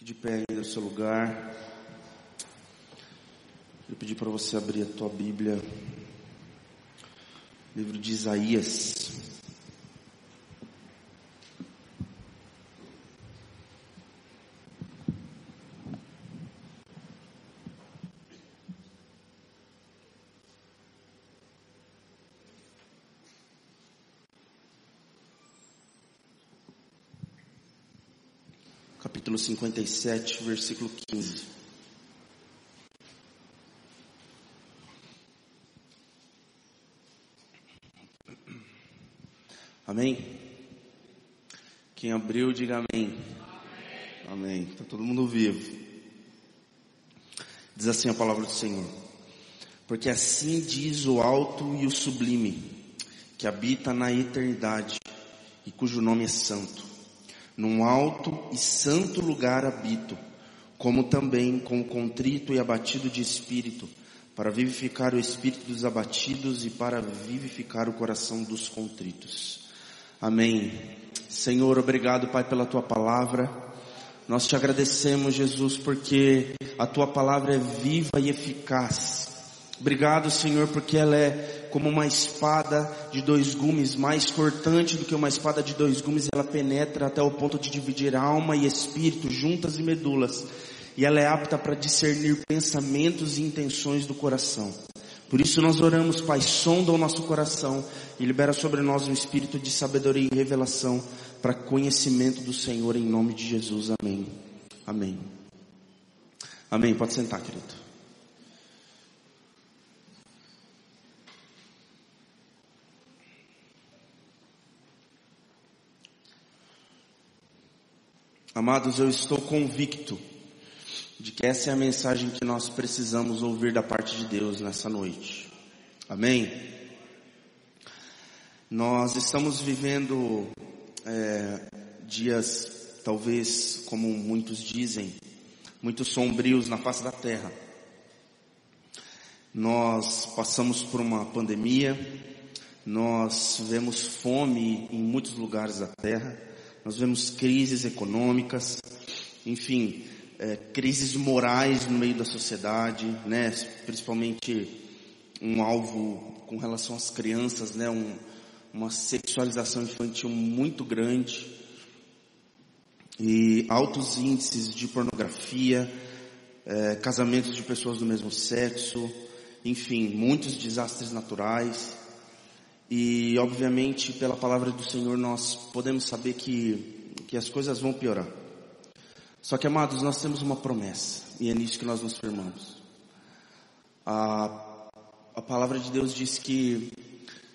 Fique de pé aí no seu lugar. Eu pedi para você abrir a tua Bíblia. Livro de Isaías. 57, versículo 15. Amém? Quem abriu, diga amém. Amém. Está todo mundo vivo. Diz assim a palavra do Senhor. Porque assim diz o alto e o sublime, que habita na eternidade e cujo nome é santo num alto e santo lugar habito, como também com contrito e abatido de espírito, para vivificar o espírito dos abatidos e para vivificar o coração dos contritos. Amém. Senhor, obrigado, Pai, pela tua palavra. Nós te agradecemos, Jesus, porque a tua palavra é viva e eficaz. Obrigado, Senhor, porque ela é como uma espada de dois gumes, mais cortante do que uma espada de dois gumes, ela penetra até o ponto de dividir alma e espírito, juntas e medulas, e ela é apta para discernir pensamentos e intenções do coração. Por isso nós oramos, Pai, sonda o nosso coração e libera sobre nós um espírito de sabedoria e revelação para conhecimento do Senhor em nome de Jesus. Amém. Amém. Amém. Pode sentar, querido. Amados, eu estou convicto de que essa é a mensagem que nós precisamos ouvir da parte de Deus nessa noite. Amém? Nós estamos vivendo é, dias, talvez, como muitos dizem, muito sombrios na face da terra. Nós passamos por uma pandemia, nós vemos fome em muitos lugares da terra nós vemos crises econômicas, enfim, é, crises morais no meio da sociedade, né? Principalmente um alvo com relação às crianças, né? Um, uma sexualização infantil muito grande e altos índices de pornografia, é, casamentos de pessoas do mesmo sexo, enfim, muitos desastres naturais. E obviamente pela palavra do Senhor nós podemos saber que, que as coisas vão piorar. Só que amados, nós temos uma promessa e é nisso que nós nos firmamos. A, a palavra de Deus diz que,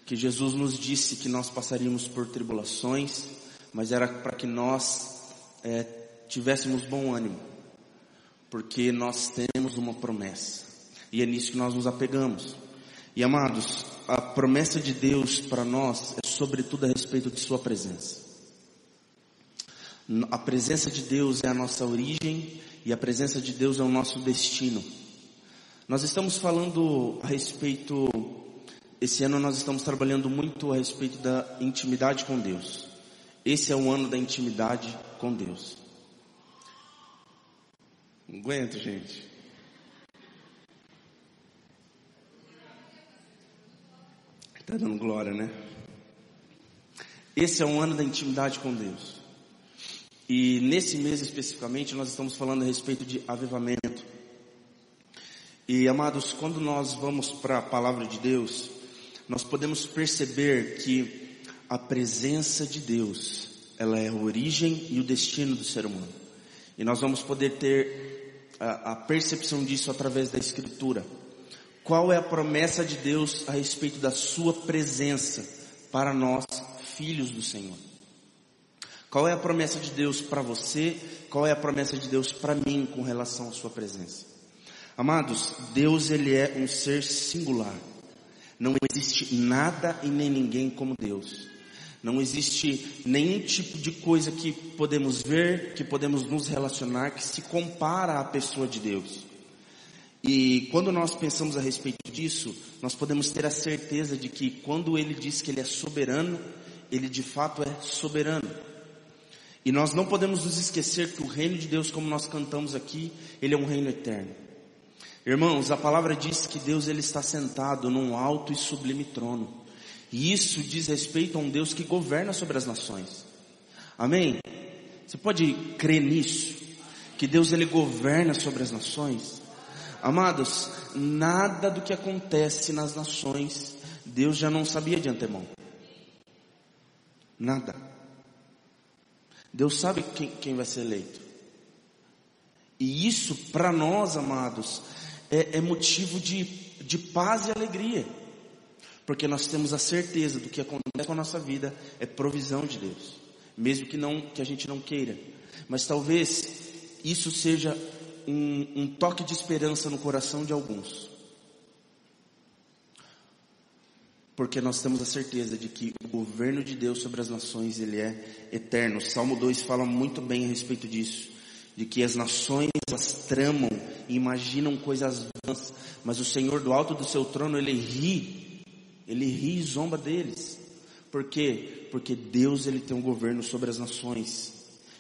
que Jesus nos disse que nós passaríamos por tribulações, mas era para que nós é, tivéssemos bom ânimo, porque nós temos uma promessa e é nisso que nós nos apegamos. E amados, promessa de Deus para nós é sobretudo a respeito de Sua presença. A presença de Deus é a nossa origem e a presença de Deus é o nosso destino. Nós estamos falando a respeito, esse ano nós estamos trabalhando muito a respeito da intimidade com Deus. Esse é o ano da intimidade com Deus. Não aguento, gente. Está dando glória, né? Esse é um ano da intimidade com Deus. E nesse mês especificamente nós estamos falando a respeito de avivamento. E amados, quando nós vamos para a palavra de Deus, nós podemos perceber que a presença de Deus, ela é a origem e o destino do ser humano. E nós vamos poder ter a, a percepção disso através da escritura. Qual é a promessa de Deus a respeito da sua presença para nós, filhos do Senhor? Qual é a promessa de Deus para você? Qual é a promessa de Deus para mim com relação à sua presença? Amados, Deus ele é um ser singular. Não existe nada e nem ninguém como Deus. Não existe nenhum tipo de coisa que podemos ver, que podemos nos relacionar, que se compara à pessoa de Deus. E quando nós pensamos a respeito disso, nós podemos ter a certeza de que quando ele diz que ele é soberano, ele de fato é soberano. E nós não podemos nos esquecer que o reino de Deus, como nós cantamos aqui, ele é um reino eterno. Irmãos, a palavra diz que Deus ele está sentado num alto e sublime trono. E isso diz respeito a um Deus que governa sobre as nações. Amém? Você pode crer nisso? Que Deus ele governa sobre as nações? Amados, nada do que acontece nas nações, Deus já não sabia de antemão. Nada. Deus sabe quem, quem vai ser eleito. E isso, para nós, amados, é, é motivo de, de paz e alegria. Porque nós temos a certeza do que acontece com a nossa vida é provisão de Deus. Mesmo que, não, que a gente não queira. Mas talvez isso seja um, um toque de esperança no coração de alguns. Porque nós temos a certeza de que o governo de Deus sobre as nações, ele é eterno. O Salmo 2 fala muito bem a respeito disso. De que as nações, elas tramam e imaginam coisas vãs. Mas o Senhor do alto do seu trono, ele ri. Ele ri e zomba deles. Por quê? Porque Deus, ele tem um governo sobre as nações.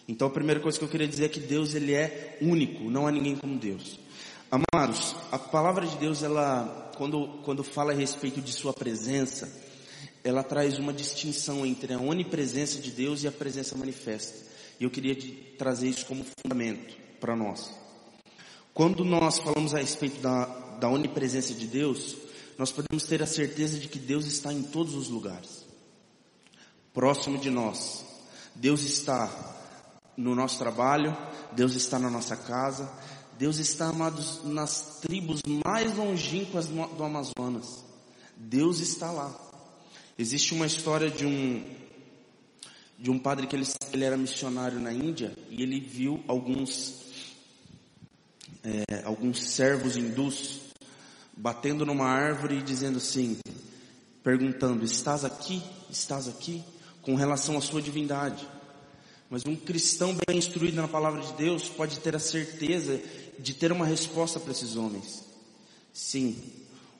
Então a primeira coisa que eu queria dizer é que Deus, ele é único. Não há ninguém como Deus. Amados, a palavra de Deus, ela quando, quando fala a respeito de sua presença, ela traz uma distinção entre a onipresença de Deus e a presença manifesta. E eu queria trazer isso como fundamento para nós. Quando nós falamos a respeito da, da onipresença de Deus, nós podemos ter a certeza de que Deus está em todos os lugares. Próximo de nós. Deus está no nosso trabalho, Deus está na nossa casa, Deus está, amados, nas tribos mais longínquas do Amazonas. Deus está lá. Existe uma história de um, de um padre que ele, ele era missionário na Índia e ele viu alguns, é, alguns servos hindus batendo numa árvore e dizendo assim, perguntando, estás aqui? Estás aqui? Com relação à sua divindade. Mas um cristão bem instruído na palavra de Deus pode ter a certeza de ter uma resposta para esses homens. Sim,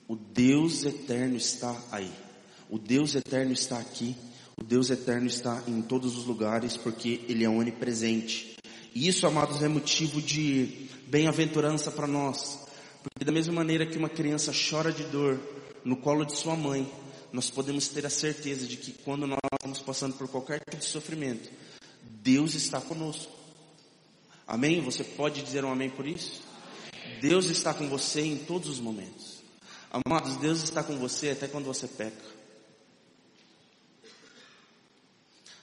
o Deus eterno está aí. O Deus eterno está aqui. O Deus eterno está em todos os lugares porque Ele é onipresente. E isso, amados, é motivo de bem-aventurança para nós. Porque da mesma maneira que uma criança chora de dor no colo de sua mãe, nós podemos ter a certeza de que quando nós estamos passando por qualquer tipo de sofrimento, Deus está conosco. Amém? Você pode dizer um amém por isso? Deus está com você em todos os momentos. Amados, Deus está com você até quando você peca.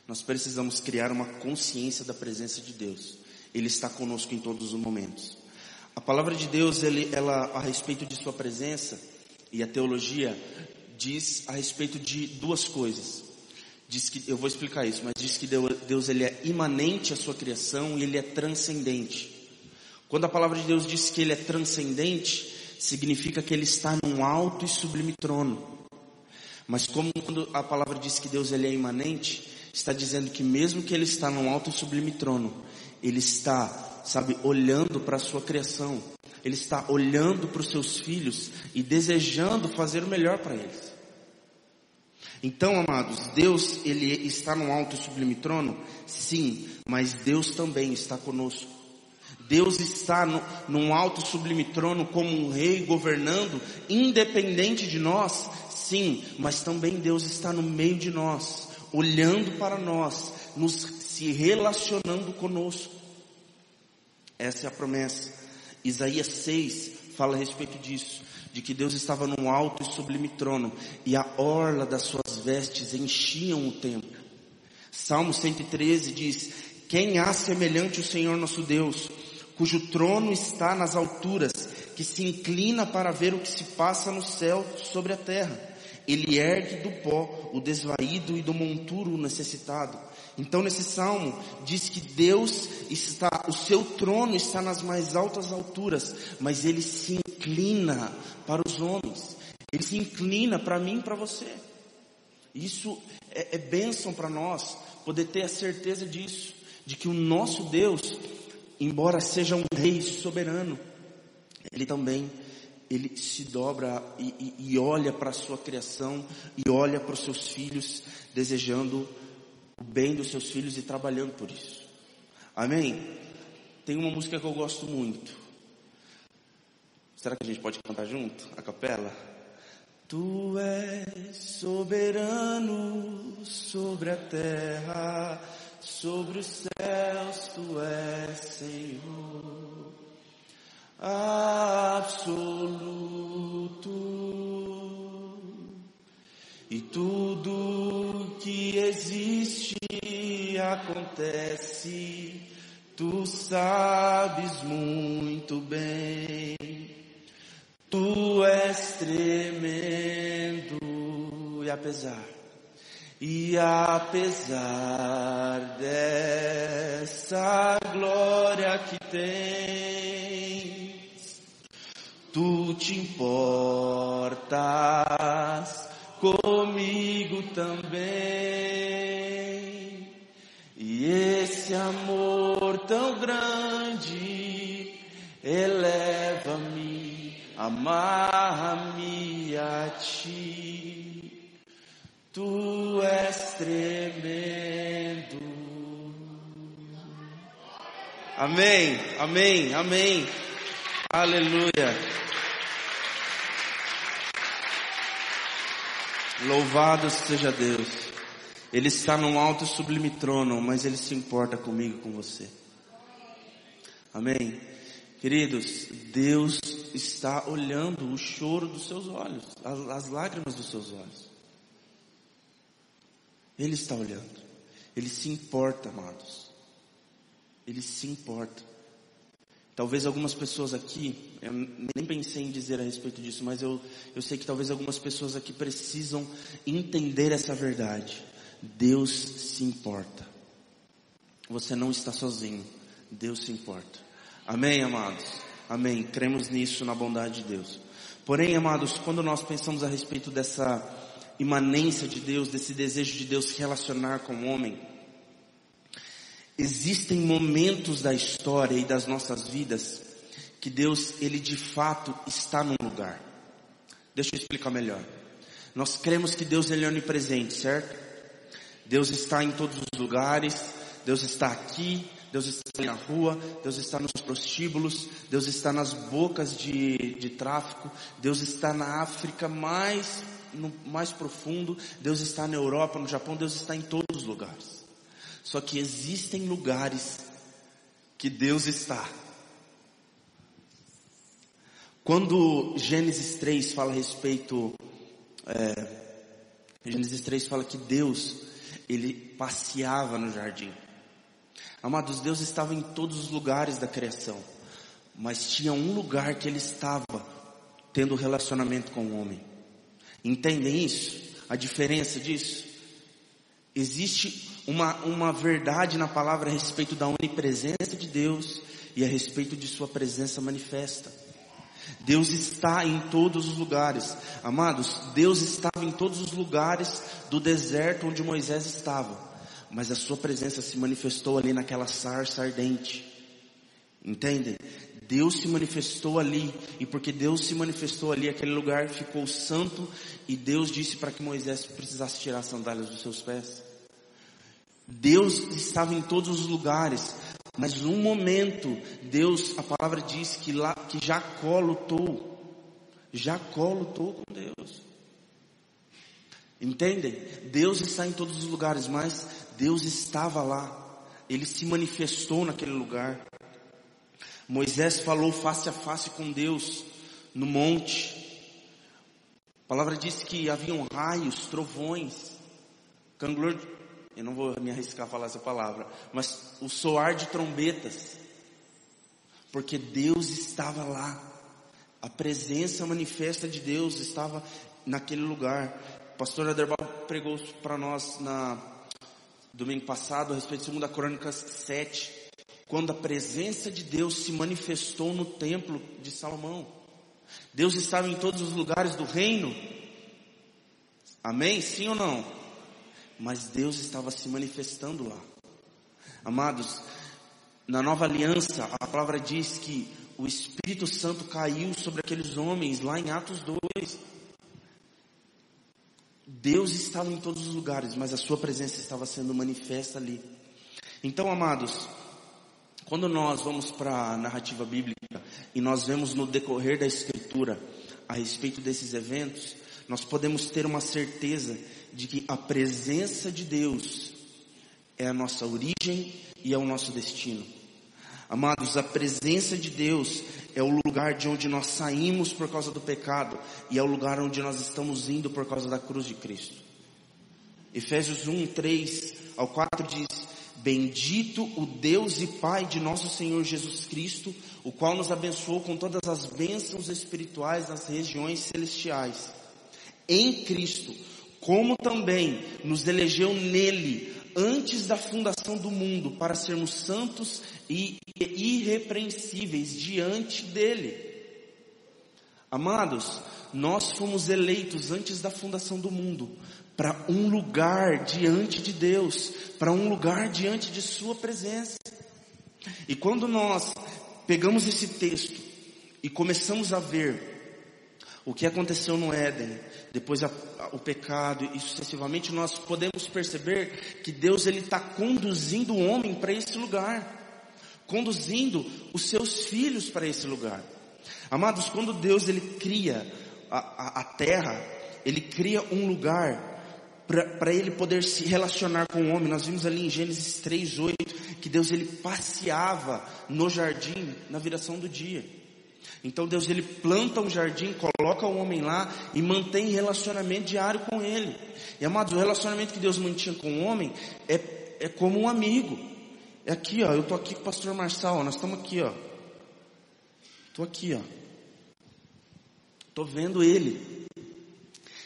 Nós precisamos criar uma consciência da presença de Deus. Ele está conosco em todos os momentos. A palavra de Deus, ele, ela, a respeito de sua presença, e a teologia diz a respeito de duas coisas diz que, eu vou explicar isso, mas diz que Deus, ele é imanente à sua criação e ele é transcendente. Quando a palavra de Deus diz que ele é transcendente, significa que ele está num alto e sublime trono. Mas como quando a palavra diz que Deus ele é imanente, está dizendo que mesmo que ele está num alto e sublime trono, ele está, sabe, olhando para a sua criação. Ele está olhando para os seus filhos e desejando fazer o melhor para eles. Então, amados, Deus, Ele está no alto e sublime trono? Sim, mas Deus também está conosco. Deus está no, num alto e sublime trono como um rei governando, independente de nós? Sim, mas também Deus está no meio de nós, olhando para nós, nos se relacionando conosco. Essa é a promessa. Isaías 6 fala a respeito disso de que Deus estava num alto e sublime trono e a orla das suas vestes enchiam o templo. Salmo 113 diz: Quem há semelhante o Senhor nosso Deus, cujo trono está nas alturas, que se inclina para ver o que se passa no céu sobre a terra. Ele ergue do pó o desvaído e do monturo o necessitado. Então nesse salmo diz que Deus está, o seu trono está nas mais altas alturas, mas ele se inclina para os homens. Ele se inclina para mim e para você. Isso é, é bênção para nós, poder ter a certeza disso, de que o nosso Deus, embora seja um rei soberano, ele também ele se dobra e, e, e olha para a sua criação e olha para os seus filhos, desejando o bem dos seus filhos e trabalhando por isso. Amém? Tem uma música que eu gosto muito. Será que a gente pode cantar junto? A capela? Tu és soberano sobre a terra, sobre os céus, tu és Senhor absoluto. E tudo que existe acontece, tu sabes muito bem. Tu és tremendo e apesar, e apesar dessa glória que tens, tu te importas comigo também. E esse amor tão grande eleva-me amarra-me a ti, tu és tremendo. Amém, amém, amém. Aleluia. Louvado seja Deus. Ele está num alto e sublime trono, mas ele se importa comigo, com você. Amém. Queridos, Deus está olhando o choro dos seus olhos, as, as lágrimas dos seus olhos. Ele está olhando. Ele se importa, amados. Ele se importa. Talvez algumas pessoas aqui, eu nem pensei em dizer a respeito disso, mas eu, eu sei que talvez algumas pessoas aqui precisam entender essa verdade. Deus se importa. Você não está sozinho. Deus se importa. Amém, amados? Amém. Cremos nisso na bondade de Deus. Porém, amados, quando nós pensamos a respeito dessa imanência de Deus, desse desejo de Deus se relacionar com o homem, existem momentos da história e das nossas vidas que Deus, ele de fato está num lugar. Deixa eu explicar melhor. Nós cremos que Deus ele é onipresente, certo? Deus está em todos os lugares, Deus está aqui, Deus está na rua, Deus está nos prostíbulos, Deus está nas bocas de, de tráfico, Deus está na África mais, no, mais profundo, Deus está na Europa, no Japão, Deus está em todos os lugares. Só que existem lugares que Deus está. Quando Gênesis 3 fala a respeito, é, Gênesis 3 fala que Deus, ele passeava no jardim. Amados, Deus estava em todos os lugares da criação, mas tinha um lugar que Ele estava tendo relacionamento com o homem. Entendem isso? A diferença disso? Existe uma, uma verdade na palavra a respeito da onipresença de Deus e a respeito de Sua presença manifesta. Deus está em todos os lugares. Amados, Deus estava em todos os lugares do deserto onde Moisés estava mas a sua presença se manifestou ali naquela sarça ardente. Entendem? Deus se manifestou ali, e porque Deus se manifestou ali, aquele lugar ficou santo, e Deus disse para que Moisés precisasse tirar as sandálias dos seus pés. Deus estava em todos os lugares, mas um momento, Deus, a palavra diz que lá, que Jacó lutou, Jacó lutou com Deus. Entendem? Deus está em todos os lugares, mas Deus estava lá. Ele se manifestou naquele lugar. Moisés falou face a face com Deus no monte. A palavra diz que haviam raios, trovões, eu não vou me arriscar a falar essa palavra, mas o soar de trombetas, porque Deus estava lá. A presença manifesta de Deus estava naquele lugar pastor Aderbal pregou para nós na domingo passado a respeito de 2 Crônicas 7, quando a presença de Deus se manifestou no templo de Salomão. Deus estava em todos os lugares do reino. Amém? Sim ou não? Mas Deus estava se manifestando lá. Amados, na nova aliança, a palavra diz que o Espírito Santo caiu sobre aqueles homens lá em Atos 2. Deus estava em todos os lugares, mas a sua presença estava sendo manifesta ali. Então, amados, Quando nós vamos para a narrativa bíblica e nós vemos no decorrer da escritura a respeito desses eventos, nós podemos ter uma certeza de que a presença de Deus é a nossa origem e é o nosso destino. Amados, a presença de Deus é o lugar de onde nós saímos por causa do pecado e é o lugar onde nós estamos indo por causa da cruz de Cristo. Efésios 1, 3 ao 4 diz, Bendito o Deus e Pai de nosso Senhor Jesus Cristo, o qual nos abençoou com todas as bênçãos espirituais nas regiões celestiais. Em Cristo, como também nos elegeu nele antes da fundação do mundo para sermos santos e irrepreensíveis diante dele. Amados, nós fomos eleitos antes da fundação do mundo para um lugar diante de Deus, para um lugar diante de Sua presença. E quando nós pegamos esse texto e começamos a ver o que aconteceu no Éden, depois a, a, o pecado e sucessivamente, nós podemos perceber que Deus ele está conduzindo o homem para esse lugar, conduzindo os seus filhos para esse lugar. Amados, quando Deus ele cria a, a, terra, ele cria um lugar para ele poder se relacionar com o homem. Nós vimos ali em Gênesis 3:8 que Deus ele passeava no jardim na viração do dia. Então Deus ele planta um jardim, coloca o homem lá e mantém relacionamento diário com ele. E amados, o relacionamento que Deus mantinha com o homem é, é como um amigo. É aqui, ó. Eu tô aqui com o pastor Marçal, ó, nós estamos aqui, ó. Tô aqui, ó. Tô vendo ele.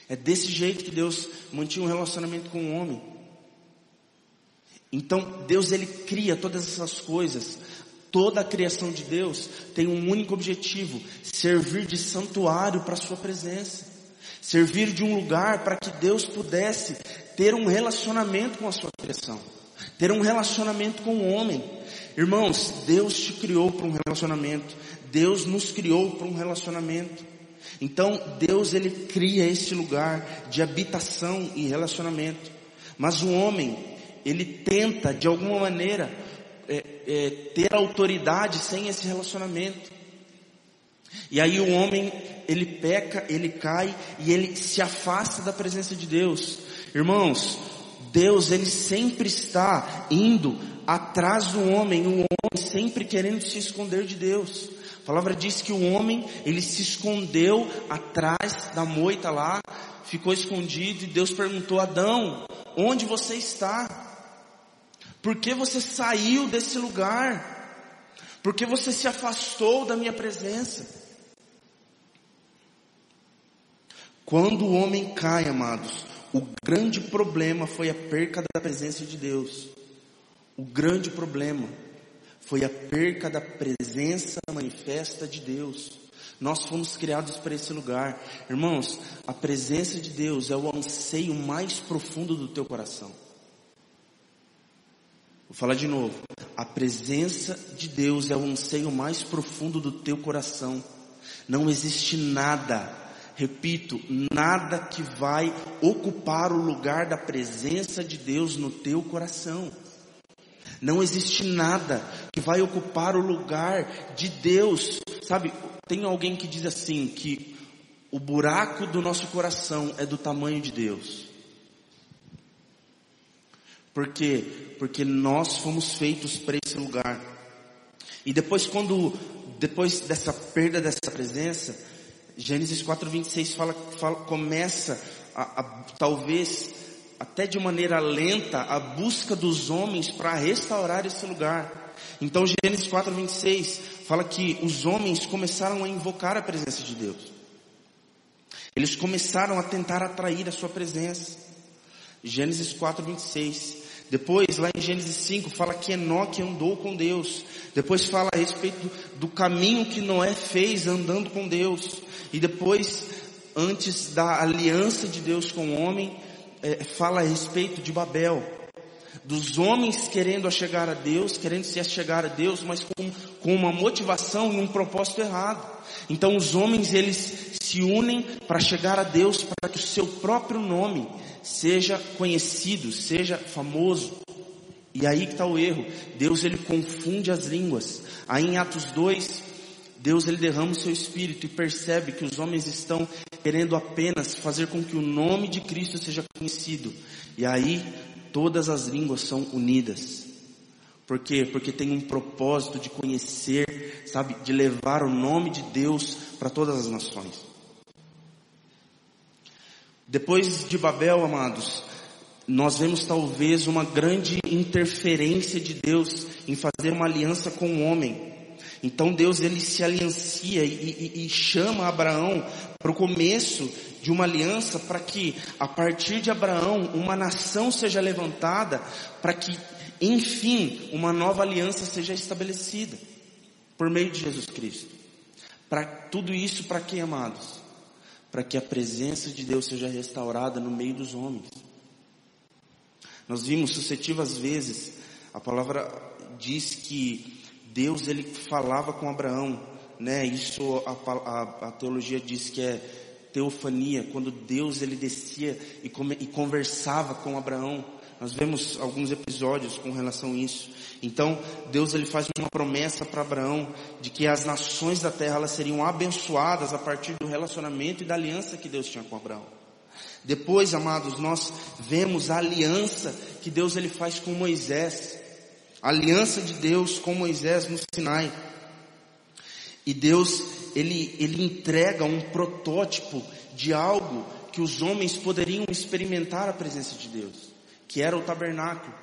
É desse jeito que Deus mantinha um relacionamento com o homem. Então, Deus ele cria todas essas coisas Toda a criação de Deus tem um único objetivo: servir de santuário para a sua presença. Servir de um lugar para que Deus pudesse ter um relacionamento com a sua criação. Ter um relacionamento com o homem. Irmãos, Deus te criou para um relacionamento. Deus nos criou para um relacionamento. Então, Deus ele cria esse lugar de habitação e relacionamento. Mas o homem, ele tenta de alguma maneira é, é, ter autoridade sem esse relacionamento. E aí o homem, ele peca, ele cai e ele se afasta da presença de Deus. Irmãos, Deus ele sempre está indo atrás do homem, o homem sempre querendo se esconder de Deus. A palavra diz que o homem, ele se escondeu atrás da moita lá, ficou escondido e Deus perguntou: Adão, onde você está? Por que você saiu desse lugar? Por que você se afastou da minha presença? Quando o homem cai, amados, o grande problema foi a perca da presença de Deus. O grande problema foi a perca da presença manifesta de Deus. Nós fomos criados para esse lugar. Irmãos, a presença de Deus é o anseio mais profundo do teu coração. Vou falar de novo. A presença de Deus é o anseio mais profundo do teu coração. Não existe nada, repito, nada que vai ocupar o lugar da presença de Deus no teu coração. Não existe nada que vai ocupar o lugar de Deus. Sabe, tem alguém que diz assim que o buraco do nosso coração é do tamanho de Deus. Por quê? Porque nós fomos feitos para esse lugar. E depois quando, depois dessa perda dessa presença, Gênesis 4:26 fala, fala, começa a, a, talvez até de maneira lenta a busca dos homens para restaurar esse lugar. Então Gênesis 4:26 fala que os homens começaram a invocar a presença de Deus. Eles começaram a tentar atrair a sua presença. Gênesis 4:26 depois, lá em Gênesis 5, fala que Enoque andou com Deus. Depois fala a respeito do, caminho que Noé fez andando com Deus. E depois, antes da aliança de Deus com o homem, é, fala a respeito de Babel. Dos homens querendo chegar a Deus, querendo se chegar a Deus, mas com, com uma motivação e um propósito errado. Então os homens eles se unem para chegar a Deus, para que o seu próprio nome seja conhecido, seja famoso. E aí que está o erro. Deus ele confunde as línguas. Aí em Atos 2, Deus ele derrama o seu espírito e percebe que os homens estão querendo apenas fazer com que o nome de Cristo seja conhecido. E aí todas as línguas são unidas. Por quê? Porque tem um propósito de conhecer, sabe, de levar o nome de Deus para todas as nações. Depois de Babel, amados, nós vemos talvez uma grande interferência de Deus em fazer uma aliança com o homem. Então Deus ele se aliancia e, e, e chama Abraão para o começo de uma aliança para que a partir de Abraão uma nação seja levantada para que enfim uma nova aliança seja estabelecida por meio de Jesus Cristo. Para tudo isso para quem amados? Para que a presença de Deus seja restaurada no meio dos homens. Nós vimos sucessivas vezes, a palavra diz que Deus ele falava com Abraão, né? Isso a, a, a teologia diz que é teofania, quando Deus ele descia e, come, e conversava com Abraão. Nós vemos alguns episódios com relação a isso. Então, Deus ele faz uma promessa para Abraão de que as nações da terra elas seriam abençoadas a partir do relacionamento e da aliança que Deus tinha com Abraão. Depois, amados, nós vemos a aliança que Deus ele faz com Moisés. A aliança de Deus com Moisés no Sinai. E Deus, ele, ele entrega um protótipo de algo que os homens poderiam experimentar a presença de Deus, que era o tabernáculo.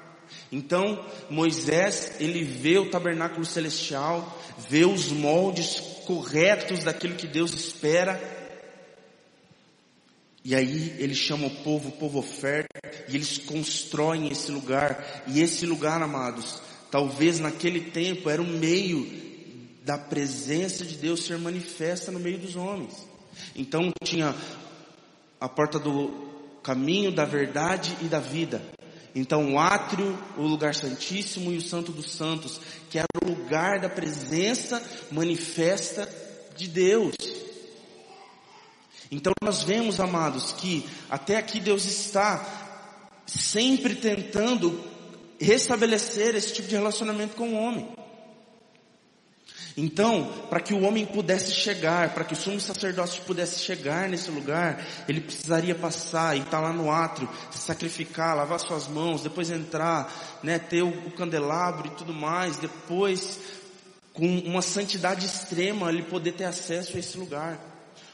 Então, Moisés, ele vê o tabernáculo celestial, vê os moldes corretos daquilo que Deus espera e aí ele chama o povo, o povo oferta, e eles constroem esse lugar. E esse lugar, amados, talvez naquele tempo era o meio da presença de Deus ser manifesta no meio dos homens. Então tinha a porta do caminho, da verdade e da vida. Então o átrio, o lugar santíssimo e o santo dos santos, que era o lugar da presença manifesta de Deus. Então nós vemos, amados, que até aqui Deus está sempre tentando restabelecer esse tipo de relacionamento com o homem. Então, para que o homem pudesse chegar, para que o sumo sacerdote pudesse chegar nesse lugar, ele precisaria passar e estar tá lá no átrio, se sacrificar, lavar suas mãos, depois entrar, né, ter o, o candelabro e tudo mais, depois, com uma santidade extrema, ele poder ter acesso a esse lugar.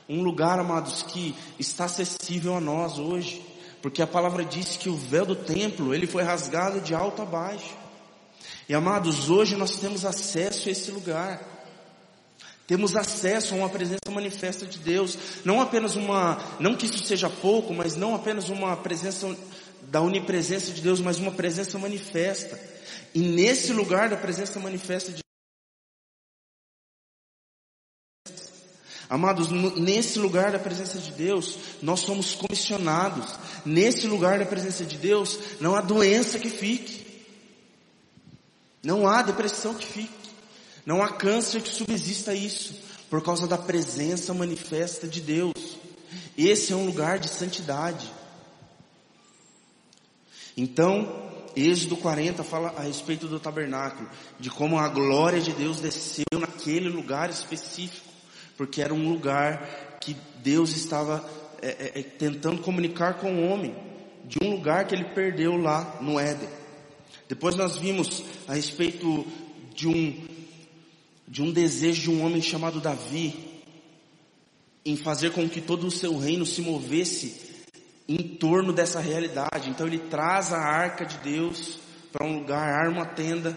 Um lugar, amados, que está acessível a nós hoje. Porque a palavra diz que o véu do templo, ele foi rasgado de alto a baixo. E amados, hoje nós temos acesso a esse lugar. Temos acesso a uma presença manifesta de Deus. Não apenas uma, não que isso seja pouco, mas não apenas uma presença da onipresença de Deus, mas uma presença manifesta. E nesse lugar da presença manifesta de Amados, nesse lugar da presença de Deus, nós somos comissionados. Nesse lugar da presença de Deus, não há doença que fique. Não há depressão que fique. Não há câncer que subsista isso, por causa da presença manifesta de Deus. Esse é um lugar de santidade. Então, Êxodo 40 fala a respeito do tabernáculo, de como a glória de Deus desceu naquele lugar específico porque era um lugar que Deus estava é, é, é, tentando comunicar com o homem, de um lugar que ele perdeu lá no Éden. Depois nós vimos a respeito de um, de um desejo de um homem chamado Davi, em fazer com que todo o seu reino se movesse em torno dessa realidade. Então ele traz a arca de Deus para um lugar, arma uma tenda,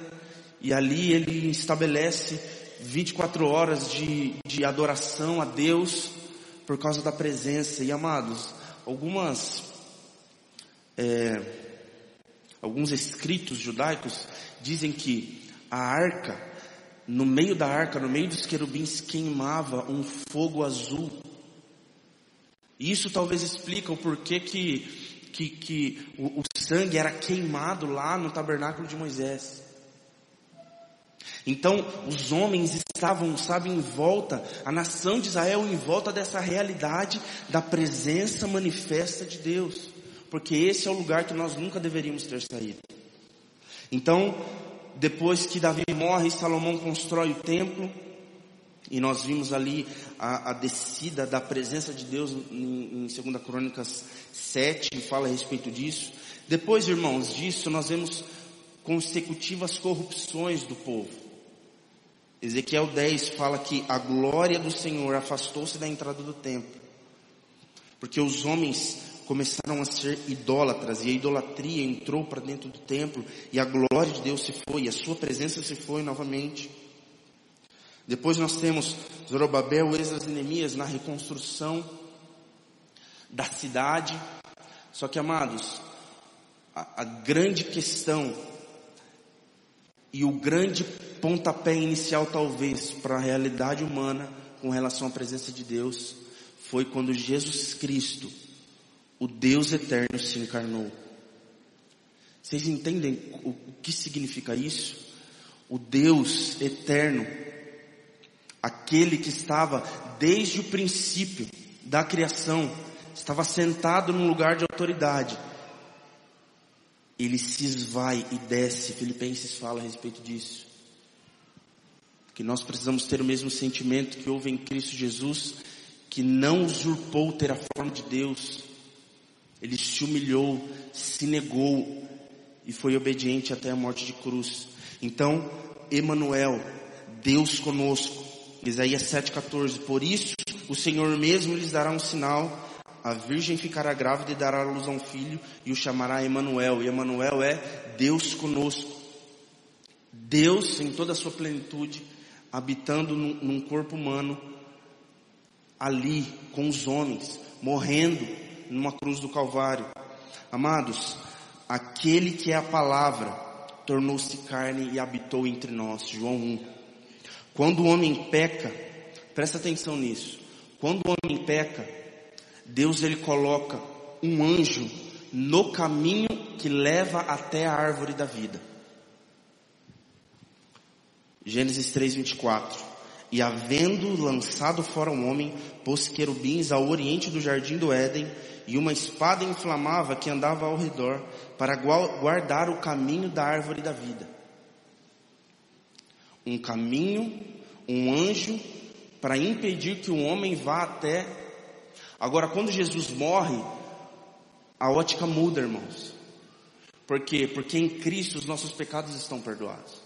e ali ele estabelece 24 horas de, de adoração a Deus por causa da presença. E amados, algumas, é, alguns escritos judaicos dizem que a arca, no meio da arca, no meio dos querubins, queimava um fogo azul. Isso talvez explica o porquê que, que, que o, o sangue era queimado lá no tabernáculo de Moisés. Então, os homens estavam, sabe, em volta, a nação de Israel em volta dessa realidade da presença manifesta de Deus. Porque esse é o lugar que nós nunca deveríamos ter saído. Então, depois que Davi morre, Salomão constrói o templo, e nós vimos ali a, a descida da presença de Deus em, em 2 Crônicas 7, que fala a respeito disso. Depois, irmãos, disso nós vemos consecutivas corrupções do povo. Ezequiel 10 fala que a glória do Senhor afastou-se da entrada do templo. Porque os homens começaram a ser idólatras e a idolatria entrou para dentro do templo e a glória de Deus se foi, e a sua presença se foi novamente. Depois nós temos Zorobabel, Esdras e Neemias na reconstrução da cidade. Só que, amados, a, a grande questão e o grande pontapé inicial, talvez, para a realidade humana com relação à presença de Deus, foi quando Jesus Cristo, o Deus eterno, se encarnou. Vocês entendem o, que significa isso? O Deus eterno aquele que estava desde o princípio da criação, estava sentado num lugar de autoridade. Ele se esvai e desce. Filipenses fala a respeito disso. Que nós precisamos ter o mesmo sentimento que houve em Cristo Jesus, que não usurpou ter a forma de Deus. Ele se humilhou, se negou e foi obediente até a morte de cruz. Então, Emanuel, Deus conosco, Isaías 7,14. Por isso, o Senhor mesmo lhes dará um sinal. A virgem ficará grávida e dará à luz a um filho e o chamará Emanuel. E Emanuel é Deus conosco. Deus em toda a sua plenitude, habitando num, num corpo humano, ali com os homens, morrendo numa cruz do Calvário. Amados, aquele que é a palavra tornou-se carne e habitou entre nós. João 1. Quando o homem peca, presta atenção nisso. Quando o homem peca, Deus ele coloca um anjo no caminho que leva até a árvore da vida. Gênesis 3:24. E havendo lançado fora o homem, pôs querubins ao oriente do jardim do Éden e uma espada inflamável que andava ao redor para guardar o caminho da árvore da vida um caminho, um anjo, para impedir que o homem vá até. Agora, quando Jesus morre, a ótica muda, irmãos. Por quê? Porque em Cristo os nossos pecados estão perdoados.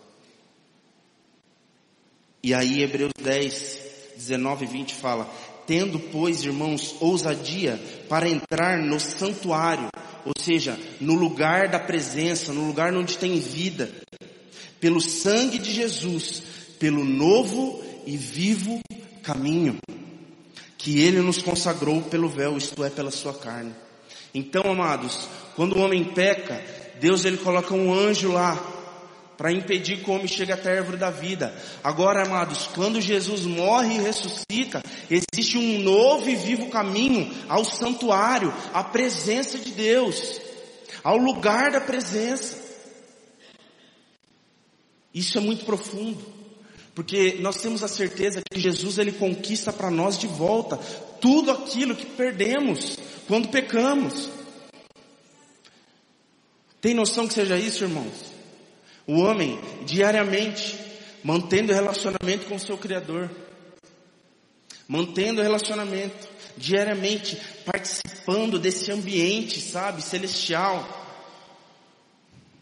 E aí, Hebreus 10, 19 e 20 fala: Tendo, pois, irmãos, ousadia para entrar no santuário, ou seja, no lugar da presença, no lugar onde tem vida, pelo sangue de Jesus, pelo novo e vivo caminho que ele nos consagrou pelo véu, isto é, pela sua carne. Então, amados, quando o homem peca, Deus ele coloca um anjo lá para impedir que o homem chegue até a árvore da vida. Agora, amados, quando Jesus morre e ressuscita, existe um novo e vivo caminho ao santuário, à presença de Deus, ao lugar da presença. Isso é muito profundo, porque nós temos a certeza que Jesus ele conquista para nós de volta tudo aquilo que perdemos quando pecamos. Tem noção que seja isso, irmãos? O homem diariamente mantendo relacionamento com o seu Criador, mantendo relacionamento diariamente, participando desse ambiente, sabe, celestial.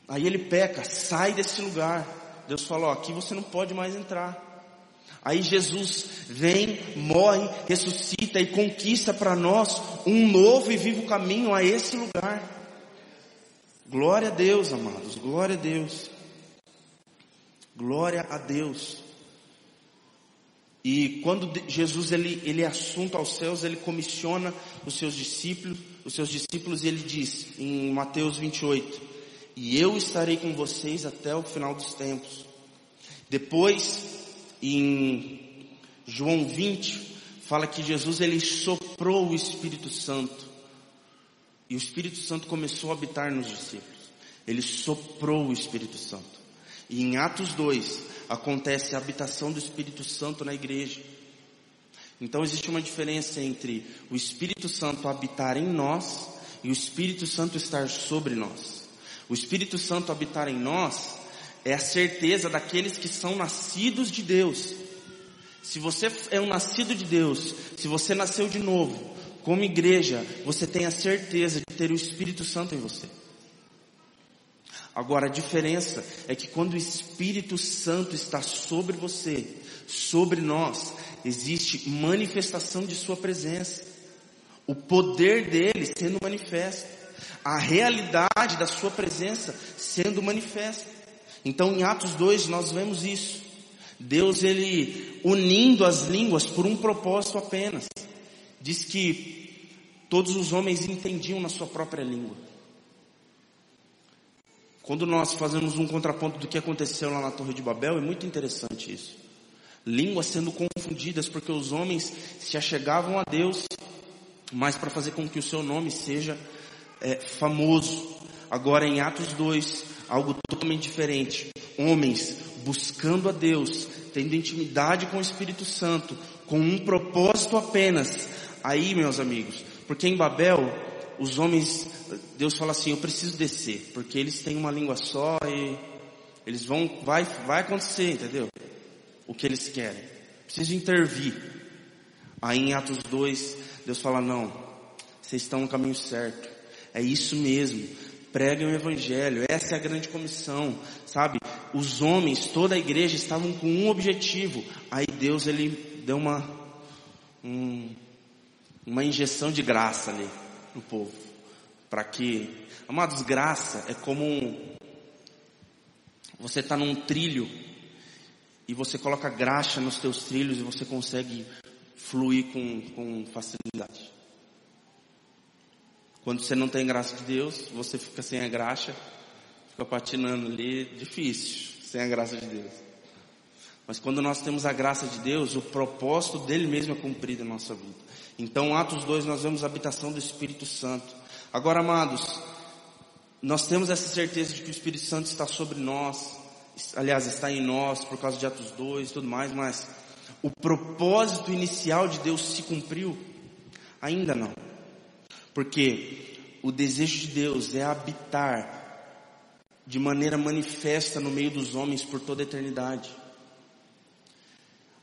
Aí ele peca, sai desse lugar. Deus falou: aqui você não pode mais entrar. Aí Jesus vem, morre, ressuscita e conquista para nós um novo e vivo caminho a esse lugar. Glória a Deus, amados, glória a Deus. Glória a Deus. E quando Jesus ele, ele é assunto aos céus, ele comissiona os seus discípulos, os seus discípulos e ele diz em Mateus 28, e eu estarei com vocês até o final dos tempos. Depois, em João 20, fala que Jesus ele soprou o Espírito Santo. E o Espírito Santo começou a habitar nos discípulos. Ele soprou o Espírito Santo. E em Atos 2 acontece a habitação do Espírito Santo na igreja. Então existe uma diferença entre o Espírito Santo habitar em nós e o Espírito Santo estar sobre nós. O Espírito Santo habitar em nós é a certeza daqueles que são nascidos de Deus. Se você é um nascido de Deus, se você nasceu de novo, como igreja, você tem a certeza de ter o Espírito Santo em você. Agora a diferença é que quando o Espírito Santo está sobre você, sobre nós, existe manifestação de sua presença. O poder dele sendo manifesto. A realidade da sua presença sendo manifesta. Então em Atos 2 nós vemos isso. Deus ele unindo as línguas por um propósito apenas. Diz que todos os homens entendiam na sua própria língua. Quando nós fazemos um contraponto do que aconteceu lá na Torre de Babel, é muito interessante isso. Línguas sendo confundidas porque os homens se achegavam a Deus, mas para fazer com que o seu nome seja é, famoso. Agora em Atos 2, algo totalmente diferente. Homens buscando a Deus, tendo intimidade com o Espírito Santo, com um propósito apenas. Aí, meus amigos, porque em Babel, os homens, Deus fala assim, eu preciso descer, porque eles têm uma língua só e eles vão, vai, vai acontecer, entendeu? O que eles querem. Preciso intervir. Aí em Atos 2, Deus fala, não, vocês estão no caminho certo. É isso mesmo preguem o evangelho. Essa é a grande comissão, sabe? Os homens, toda a igreja estavam com um objetivo. Aí Deus ele deu uma um, uma injeção de graça ali no povo, para que, amados, graça é como um, você está num trilho e você coloca graxa nos teus trilhos e você consegue fluir com, com facilidade. Quando você não tem graça de Deus, você fica sem a graça, fica patinando ali, difícil, sem a graça de Deus. Mas quando nós temos a graça de Deus, o propósito dele mesmo é cumprido na nossa vida. Então, Atos 2, nós vemos a habitação do Espírito Santo. Agora, amados, nós temos essa certeza de que o Espírito Santo está sobre nós, aliás, está em nós por causa de Atos 2 e tudo mais, mas o propósito inicial de Deus se cumpriu? Ainda não. Porque o desejo de Deus é habitar de maneira manifesta no meio dos homens por toda a eternidade.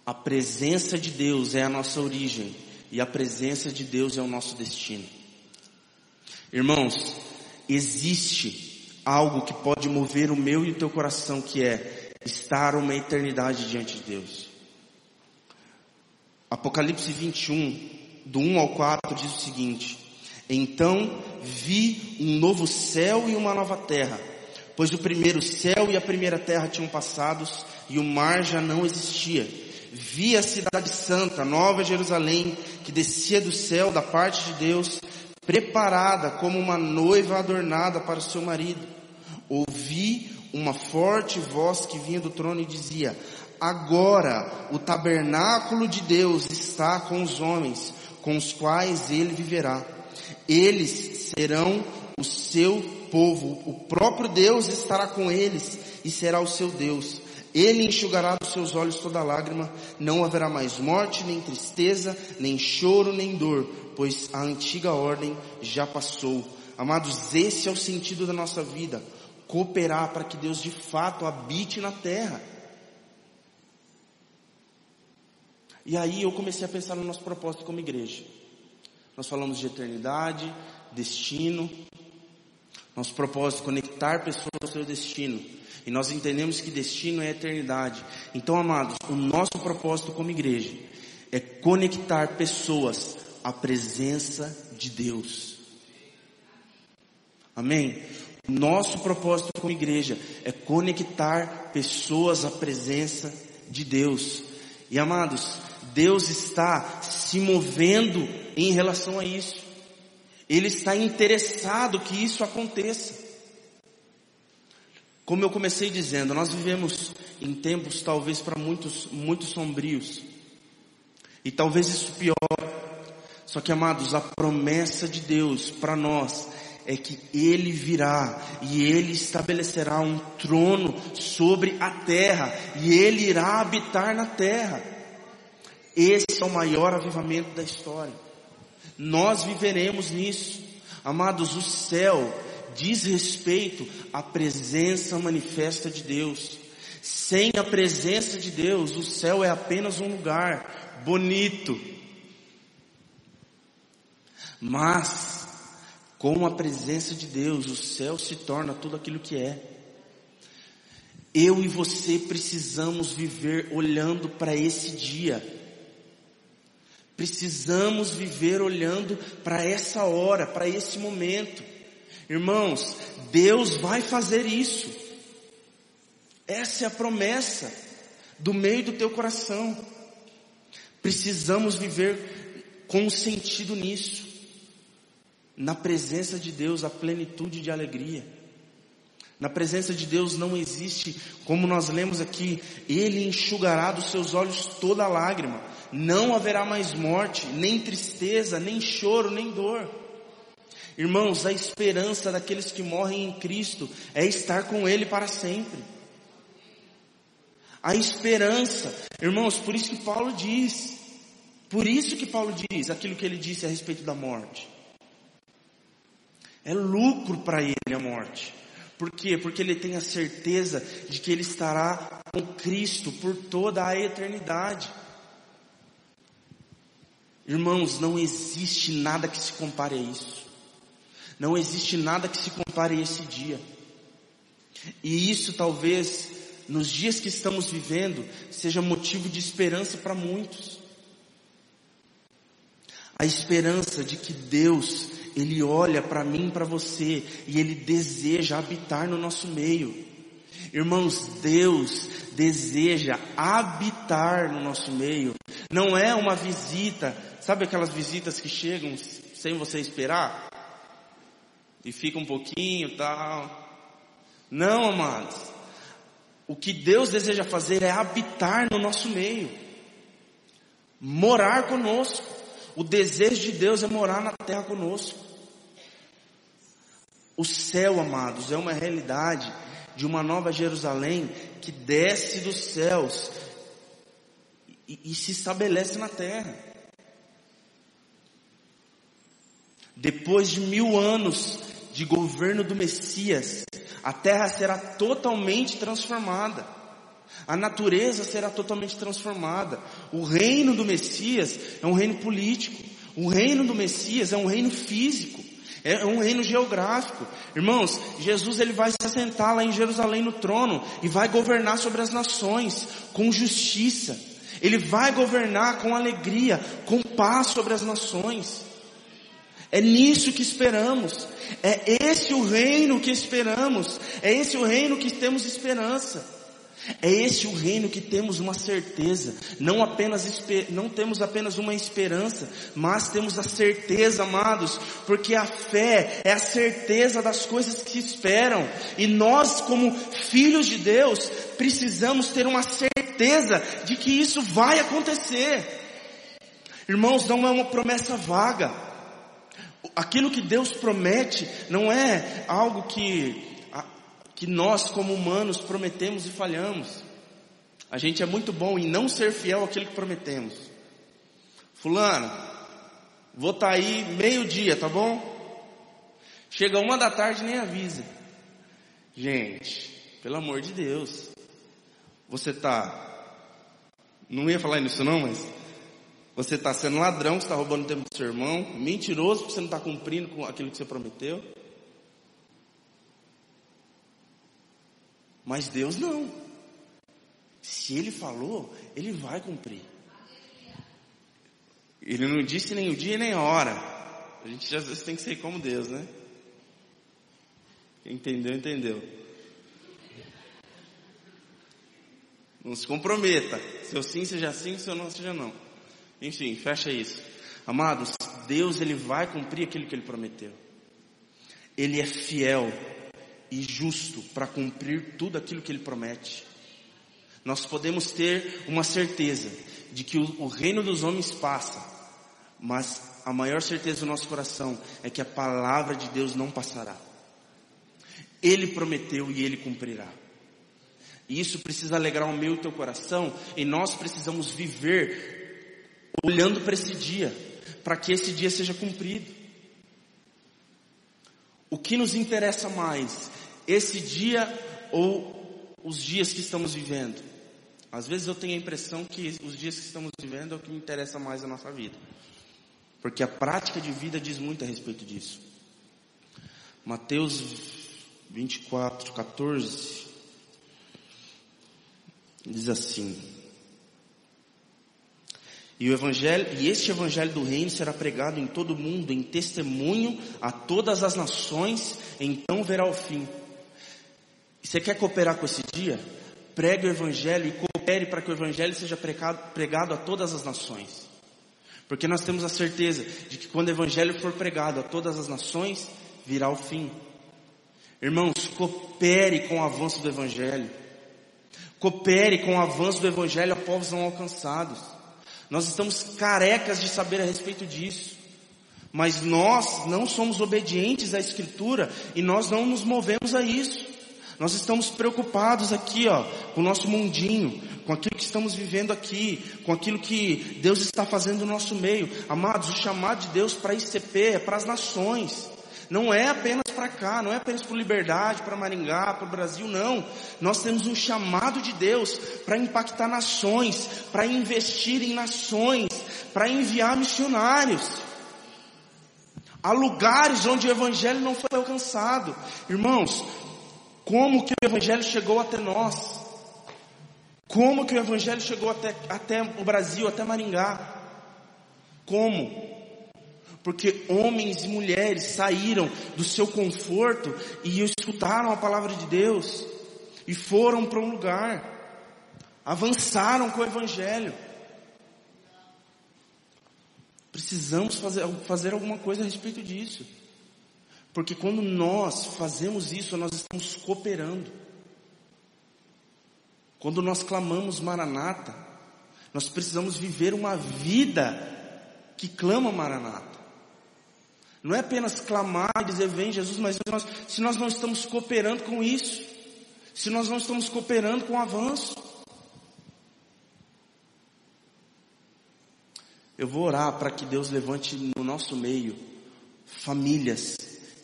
A presença de Deus é a nossa origem e a presença de Deus é o nosso destino. Irmãos, existe algo que pode mover o meu e o teu coração que é estar uma eternidade diante de Deus. Apocalipse 21, do 1 ao 4 diz o seguinte: então vi um novo céu e uma nova terra, pois o primeiro céu e a primeira terra tinham passados e o mar já não existia. Vi a cidade santa, Nova Jerusalém, que descia do céu da parte de Deus, preparada como uma noiva adornada para o seu marido. Ouvi uma forte voz que vinha do trono e dizia: Agora o tabernáculo de Deus está com os homens, com os quais ele viverá eles serão o seu povo, o próprio Deus estará com eles e será o seu Deus. Ele enxugará dos seus olhos toda lágrima, não haverá mais morte, nem tristeza, nem choro, nem dor, pois a antiga ordem já passou. Amados, esse é o sentido da nossa vida, cooperar para que Deus de fato habite na terra. E aí eu comecei a pensar no nosso propósito como igreja. Nós falamos de eternidade, destino. Nosso propósito é conectar pessoas ao seu destino. E nós entendemos que destino é eternidade. Então, amados, o nosso propósito como igreja é conectar pessoas à presença de Deus. Amém? Nosso propósito como igreja é conectar pessoas à presença de Deus. E amados, Deus está se movendo em relação a isso. Ele está interessado que isso aconteça. Como eu comecei dizendo, nós vivemos em tempos talvez para muitos muito sombrios. E talvez isso pior. Só que amados, a promessa de Deus para nós é que Ele virá e Ele estabelecerá um trono sobre a terra e Ele irá habitar na terra. Esse é o maior avivamento da história. Nós viveremos nisso. Amados, o céu diz respeito à presença manifesta de Deus. Sem a presença de Deus, o céu é apenas um lugar bonito. Mas, com a presença de Deus, o céu se torna tudo aquilo que é. Eu e você precisamos viver olhando para esse dia. Precisamos viver olhando para essa hora, para esse momento. Irmãos, Deus vai fazer isso. Essa é a promessa do meio do teu coração. Precisamos viver com sentido nisso. Na presença de Deus, a plenitude de alegria. Na presença de Deus não existe, como nós lemos aqui, Ele enxugará dos seus olhos toda lágrima. Não haverá mais morte, nem tristeza, nem choro, nem dor. Irmãos, a esperança daqueles que morrem em Cristo é estar com Ele para sempre. A esperança, irmãos, por isso que Paulo diz, por isso que Paulo diz aquilo que ele disse a respeito da morte. É lucro para ele a morte. Por quê? Porque ele tem a certeza de que ele estará com Cristo por toda a eternidade. Irmãos, não existe nada que se compare a isso. Não existe nada que se compare a esse dia. E isso talvez, nos dias que estamos vivendo, seja motivo de esperança para muitos. A esperança de que Deus ele olha para mim e para você e Ele deseja habitar no nosso meio. Irmãos, Deus deseja habitar no nosso meio. Não é uma visita, sabe aquelas visitas que chegam sem você esperar? E fica um pouquinho tal. Não, amados. O que Deus deseja fazer é habitar no nosso meio. Morar conosco. O desejo de Deus é morar na terra conosco. O céu, amados, é uma realidade de uma nova Jerusalém que desce dos céus e, e se estabelece na terra. Depois de mil anos de governo do Messias, a terra será totalmente transformada. A natureza será totalmente transformada. O reino do Messias é um reino político. O reino do Messias é um reino físico. É um reino geográfico. Irmãos, Jesus ele vai se assentar lá em Jerusalém no trono e vai governar sobre as nações com justiça. Ele vai governar com alegria, com paz sobre as nações. É nisso que esperamos. É esse o reino que esperamos. É esse o reino que temos esperança. É esse o reino que temos uma certeza, não apenas não temos apenas uma esperança, mas temos a certeza, amados, porque a fé é a certeza das coisas que esperam, e nós como filhos de Deus precisamos ter uma certeza de que isso vai acontecer. Irmãos, não é uma promessa vaga. Aquilo que Deus promete não é algo que que nós, como humanos, prometemos e falhamos. A gente é muito bom em não ser fiel àquilo que prometemos. Fulano, vou estar tá aí meio-dia, tá bom? Chega uma da tarde nem avisa. Gente, pelo amor de Deus. Você tá. Não ia falar nisso não, mas. Você está sendo ladrão, você está roubando o tempo do seu irmão, mentiroso porque você não está cumprindo com aquilo que você prometeu. Mas Deus não. Se Ele falou, Ele vai cumprir. Ele não disse nem o dia nem a hora. A gente às vezes tem que ser como Deus, né? Entendeu, entendeu. Não se comprometa. Seu sim seja sim, seu não seja não. Enfim, fecha isso. Amados, Deus ele vai cumprir aquilo que ele prometeu. Ele é fiel e justo para cumprir tudo aquilo que ele promete. Nós podemos ter uma certeza de que o, o reino dos homens passa, mas a maior certeza do nosso coração é que a palavra de Deus não passará. Ele prometeu e ele cumprirá. E isso precisa alegrar o meu e o teu coração, e nós precisamos viver olhando para esse dia, para que esse dia seja cumprido. O que nos interessa mais? Esse dia ou os dias que estamos vivendo? Às vezes eu tenho a impressão que os dias que estamos vivendo é o que me interessa mais na nossa vida. Porque a prática de vida diz muito a respeito disso. Mateus 24, 14 diz assim: E o evangelho, e este evangelho do reino será pregado em todo o mundo em testemunho a todas as nações, então verá o fim. Você quer cooperar com esse dia? Pregue o evangelho e coopere para que o evangelho seja pregado, pregado a todas as nações. Porque nós temos a certeza de que quando o evangelho for pregado a todas as nações, virá o fim. Irmãos, coopere com o avanço do evangelho. Coopere com o avanço do evangelho a povos não alcançados. Nós estamos carecas de saber a respeito disso. Mas nós não somos obedientes à escritura e nós não nos movemos a isso. Nós estamos preocupados aqui, ó, com o nosso mundinho, com aquilo que estamos vivendo aqui, com aquilo que Deus está fazendo no nosso meio. Amados, o chamado de Deus para ICP é para as nações. Não é apenas para cá, não é apenas para Liberdade, para Maringá, para o Brasil, não. Nós temos um chamado de Deus para impactar nações, para investir em nações, para enviar missionários. Há lugares onde o Evangelho não foi alcançado. Irmãos, como que o Evangelho chegou até nós? Como que o Evangelho chegou até, até o Brasil, até Maringá? Como? Porque homens e mulheres saíram do seu conforto e escutaram a palavra de Deus e foram para um lugar, avançaram com o Evangelho. Precisamos fazer, fazer alguma coisa a respeito disso. Porque quando nós fazemos isso, nós estamos cooperando. Quando nós clamamos Maranata, nós precisamos viver uma vida que clama Maranata. Não é apenas clamar e dizer vem Jesus, mas nós, se nós não estamos cooperando com isso, se nós não estamos cooperando com o avanço, eu vou orar para que Deus levante no nosso meio famílias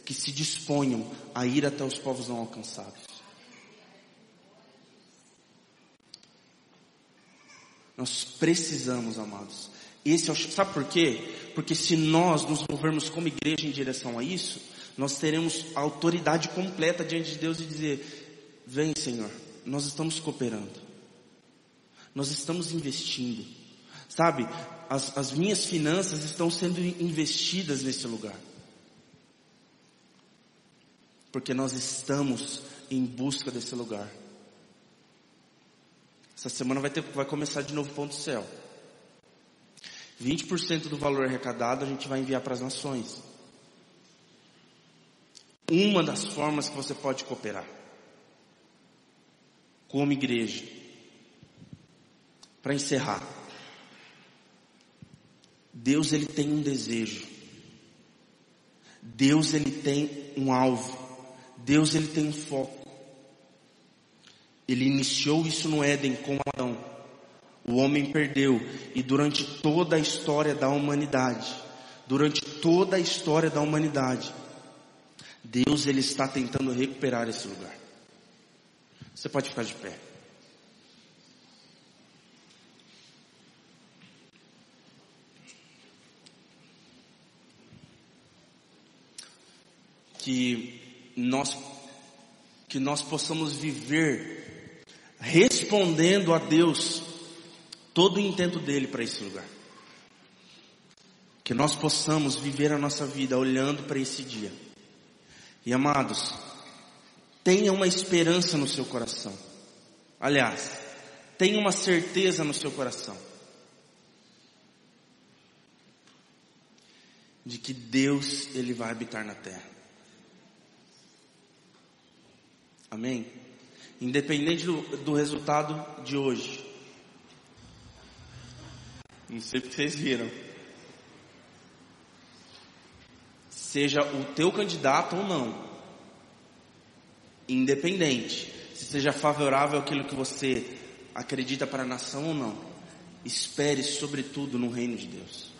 que se disponham a ir até os povos não alcançados. Nós precisamos, amados. Esse é o, sabe por quê? Porque se nós nos movermos como igreja em direção a isso, nós teremos a autoridade completa diante de Deus e dizer: Vem, Senhor, nós estamos cooperando, nós estamos investindo, sabe? As, as minhas finanças estão sendo investidas nesse lugar porque nós estamos em busca desse lugar. Essa semana vai, ter, vai começar de novo ponto céu. 20% do valor arrecadado a gente vai enviar para as nações. Uma das formas que você pode cooperar. Como igreja. Para encerrar. Deus ele tem um desejo. Deus ele tem um alvo. Deus ele tem um foco. Ele iniciou isso no Éden com Adão. O homem perdeu e durante toda a história da humanidade, durante toda a história da humanidade, Deus ele está tentando recuperar esse lugar. Você pode ficar de pé. Que nós, que nós possamos viver respondendo a Deus todo o intento dele para esse lugar. Que nós possamos viver a nossa vida olhando para esse dia. E amados, tenha uma esperança no seu coração. Aliás, tenha uma certeza no seu coração. De que Deus, Ele vai habitar na terra. Amém? Independente do, do resultado de hoje. Não sei porque vocês viram. Seja o teu candidato ou não. Independente. Se seja favorável àquilo que você acredita para a nação ou não. Espere sobretudo no reino de Deus.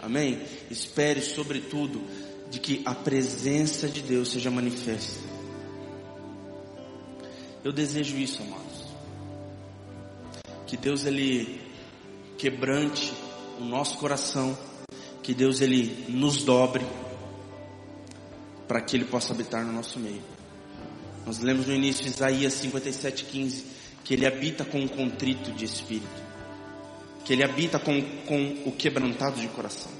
Amém? Espere sobretudo de que a presença de Deus seja manifesta. Eu desejo isso, amados. Que Deus ele quebrante o nosso coração, que Deus ele nos dobre para que ele possa habitar no nosso meio. Nós lemos no início Isaías 57:15 que ele habita com um contrito de espírito, que ele habita com, com o quebrantado de coração.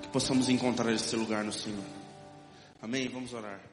Que possamos encontrar esse lugar no Senhor. Amém? Vamos orar.